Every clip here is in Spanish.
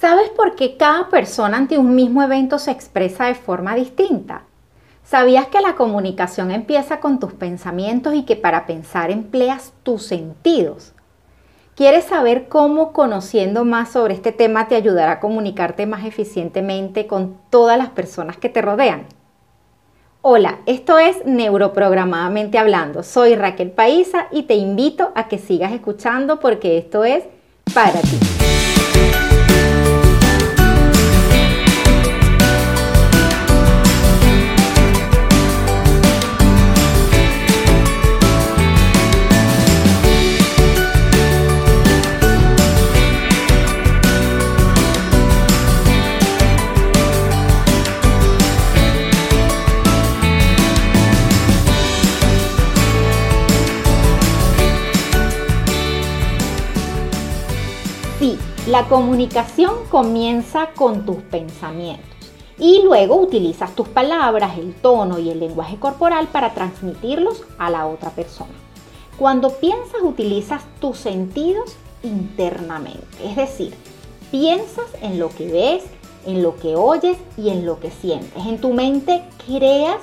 ¿Sabes por qué cada persona ante un mismo evento se expresa de forma distinta? ¿Sabías que la comunicación empieza con tus pensamientos y que para pensar empleas tus sentidos? ¿Quieres saber cómo conociendo más sobre este tema te ayudará a comunicarte más eficientemente con todas las personas que te rodean? Hola, esto es Neuroprogramadamente Hablando. Soy Raquel Paisa y te invito a que sigas escuchando porque esto es para ti. La comunicación comienza con tus pensamientos y luego utilizas tus palabras, el tono y el lenguaje corporal para transmitirlos a la otra persona. Cuando piensas utilizas tus sentidos internamente, es decir, piensas en lo que ves, en lo que oyes y en lo que sientes. En tu mente creas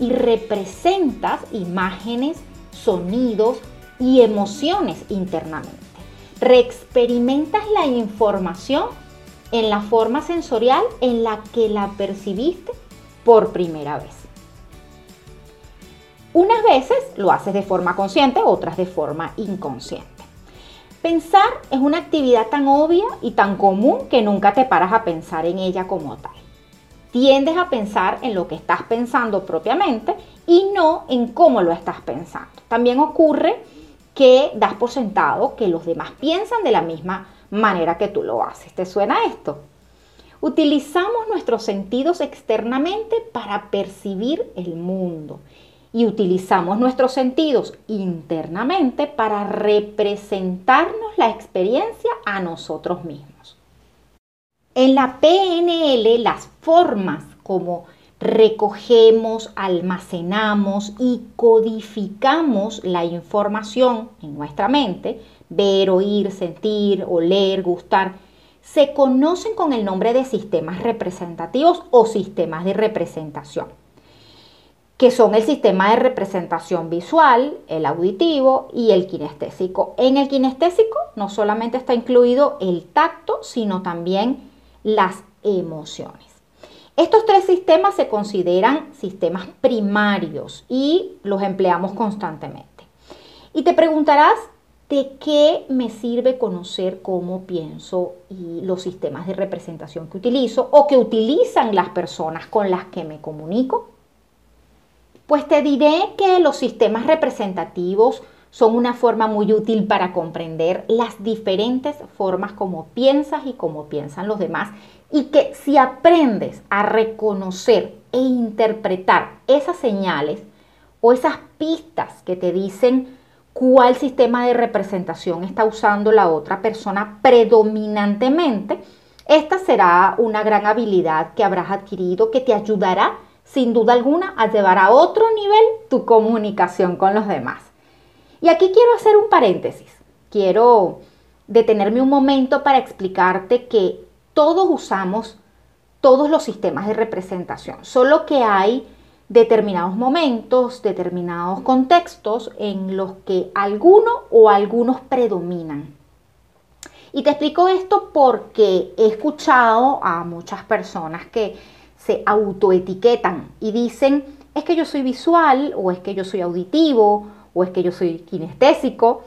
y representas imágenes, sonidos y emociones internamente reexperimentas la información en la forma sensorial en la que la percibiste por primera vez. Unas veces lo haces de forma consciente, otras de forma inconsciente. Pensar es una actividad tan obvia y tan común que nunca te paras a pensar en ella como tal. Tiendes a pensar en lo que estás pensando propiamente y no en cómo lo estás pensando. También ocurre que das por sentado que los demás piensan de la misma manera que tú lo haces. ¿Te suena esto? Utilizamos nuestros sentidos externamente para percibir el mundo y utilizamos nuestros sentidos internamente para representarnos la experiencia a nosotros mismos. En la PNL las formas como recogemos, almacenamos y codificamos la información en nuestra mente, ver, oír, sentir, oler, gustar, se conocen con el nombre de sistemas representativos o sistemas de representación, que son el sistema de representación visual, el auditivo y el kinestésico. En el kinestésico no solamente está incluido el tacto, sino también las emociones. Estos tres sistemas se consideran sistemas primarios y los empleamos constantemente. Y te preguntarás, ¿de qué me sirve conocer cómo pienso y los sistemas de representación que utilizo o que utilizan las personas con las que me comunico? Pues te diré que los sistemas representativos son una forma muy útil para comprender las diferentes formas como piensas y cómo piensan los demás y que si aprendes a reconocer e interpretar esas señales o esas pistas que te dicen cuál sistema de representación está usando la otra persona predominantemente, esta será una gran habilidad que habrás adquirido que te ayudará sin duda alguna a llevar a otro nivel tu comunicación con los demás. Y aquí quiero hacer un paréntesis. Quiero detenerme un momento para explicarte que todos usamos todos los sistemas de representación, solo que hay determinados momentos, determinados contextos en los que alguno o algunos predominan. Y te explico esto porque he escuchado a muchas personas que se autoetiquetan y dicen, es que yo soy visual o es que yo soy auditivo o es que yo soy kinestésico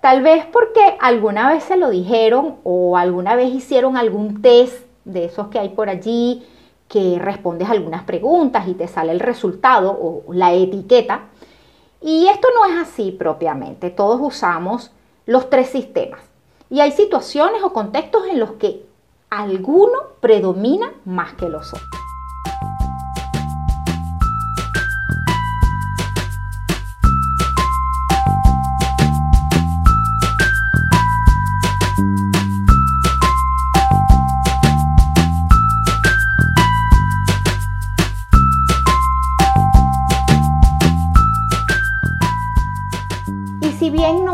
Tal vez porque alguna vez se lo dijeron o alguna vez hicieron algún test de esos que hay por allí que respondes algunas preguntas y te sale el resultado o la etiqueta. Y esto no es así propiamente. Todos usamos los tres sistemas. Y hay situaciones o contextos en los que alguno predomina más que los otros.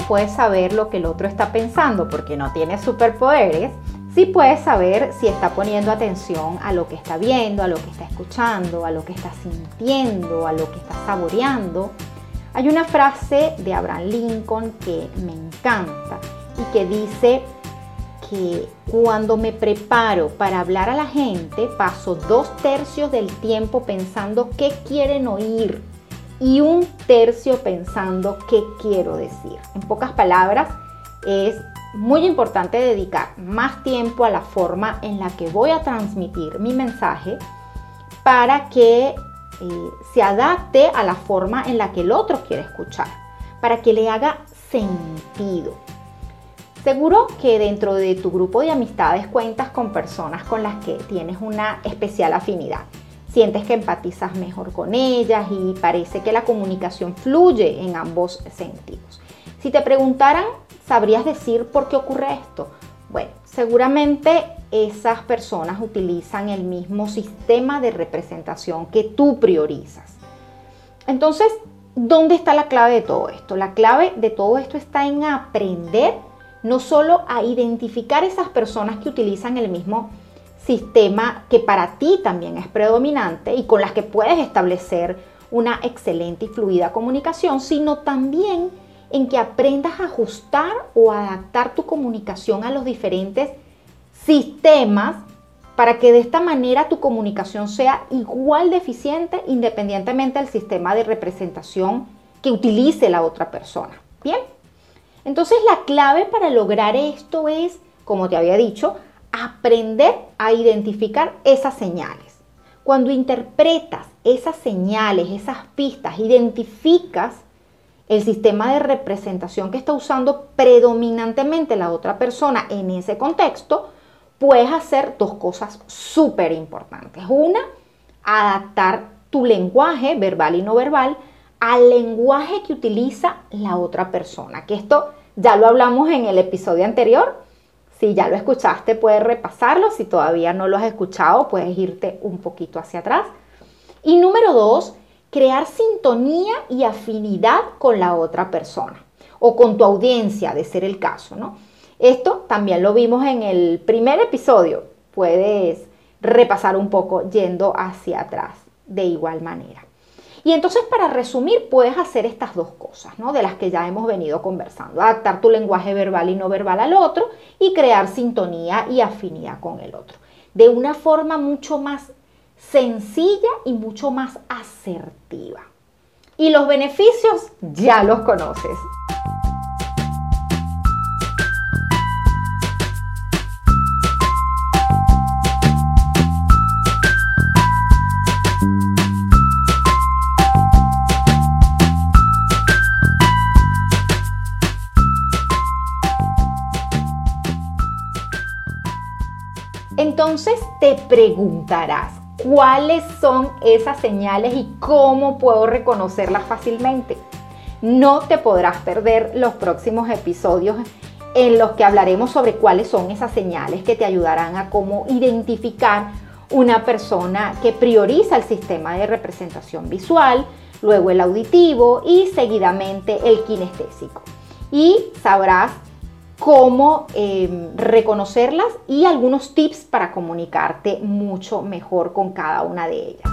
Puedes saber lo que el otro está pensando porque no tiene superpoderes, Sí puedes saber si está poniendo atención a lo que está viendo, a lo que está escuchando, a lo que está sintiendo, a lo que está saboreando. Hay una frase de Abraham Lincoln que me encanta y que dice que cuando me preparo para hablar a la gente paso dos tercios del tiempo pensando qué quieren oír y un tercio pensando qué quiero decir. En pocas palabras, es muy importante dedicar más tiempo a la forma en la que voy a transmitir mi mensaje para que eh, se adapte a la forma en la que el otro quiere escuchar, para que le haga sentido. Seguro que dentro de tu grupo de amistades cuentas con personas con las que tienes una especial afinidad. Sientes que empatizas mejor con ellas y parece que la comunicación fluye en ambos sentidos. Si te preguntaran ¿Sabrías decir por qué ocurre esto? Bueno, seguramente esas personas utilizan el mismo sistema de representación que tú priorizas. Entonces, ¿dónde está la clave de todo esto? La clave de todo esto está en aprender no solo a identificar esas personas que utilizan el mismo sistema que para ti también es predominante y con las que puedes establecer una excelente y fluida comunicación, sino también en que aprendas a ajustar o adaptar tu comunicación a los diferentes sistemas para que de esta manera tu comunicación sea igual de eficiente independientemente del sistema de representación que utilice la otra persona. Bien, entonces la clave para lograr esto es, como te había dicho, aprender a identificar esas señales. Cuando interpretas esas señales, esas pistas, identificas el sistema de representación que está usando predominantemente la otra persona en ese contexto, puedes hacer dos cosas súper importantes. Una, adaptar tu lenguaje verbal y no verbal al lenguaje que utiliza la otra persona, que esto ya lo hablamos en el episodio anterior. Si ya lo escuchaste, puedes repasarlo. Si todavía no lo has escuchado, puedes irte un poquito hacia atrás. Y número dos, crear sintonía y afinidad con la otra persona o con tu audiencia, de ser el caso, ¿no? Esto también lo vimos en el primer episodio. Puedes repasar un poco yendo hacia atrás de igual manera. Y entonces para resumir puedes hacer estas dos cosas, ¿no? De las que ya hemos venido conversando. Adaptar tu lenguaje verbal y no verbal al otro y crear sintonía y afinidad con el otro. De una forma mucho más sencilla y mucho más asertiva. Y los beneficios ya los conoces. Te preguntarás, cuáles son esas señales y cómo puedo reconocerlas fácilmente. No te podrás perder los próximos episodios en los que hablaremos sobre cuáles son esas señales que te ayudarán a cómo identificar una persona que prioriza el sistema de representación visual, luego el auditivo y seguidamente el kinestésico. Y sabrás cómo em, reconocerlas y algunos tips para comunicarte mucho mejor con cada una de ellas.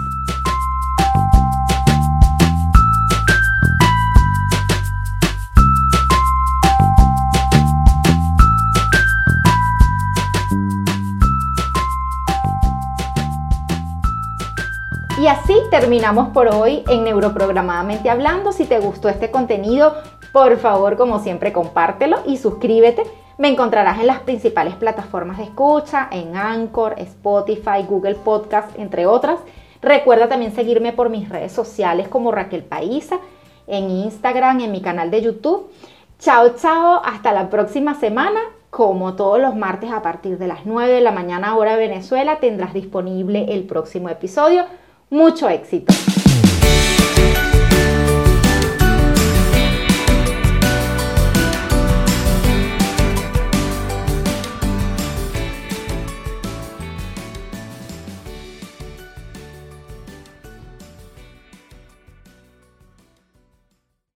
Y así terminamos por hoy en Neuroprogramadamente Hablando. Si te gustó este contenido, por favor, como siempre, compártelo y suscríbete. Me encontrarás en las principales plataformas de escucha, en Anchor, Spotify, Google Podcast, entre otras. Recuerda también seguirme por mis redes sociales como Raquel Paisa, en Instagram, en mi canal de YouTube. Chao, chao, hasta la próxima semana. Como todos los martes a partir de las 9 de la mañana hora de Venezuela, tendrás disponible el próximo episodio. Mucho éxito.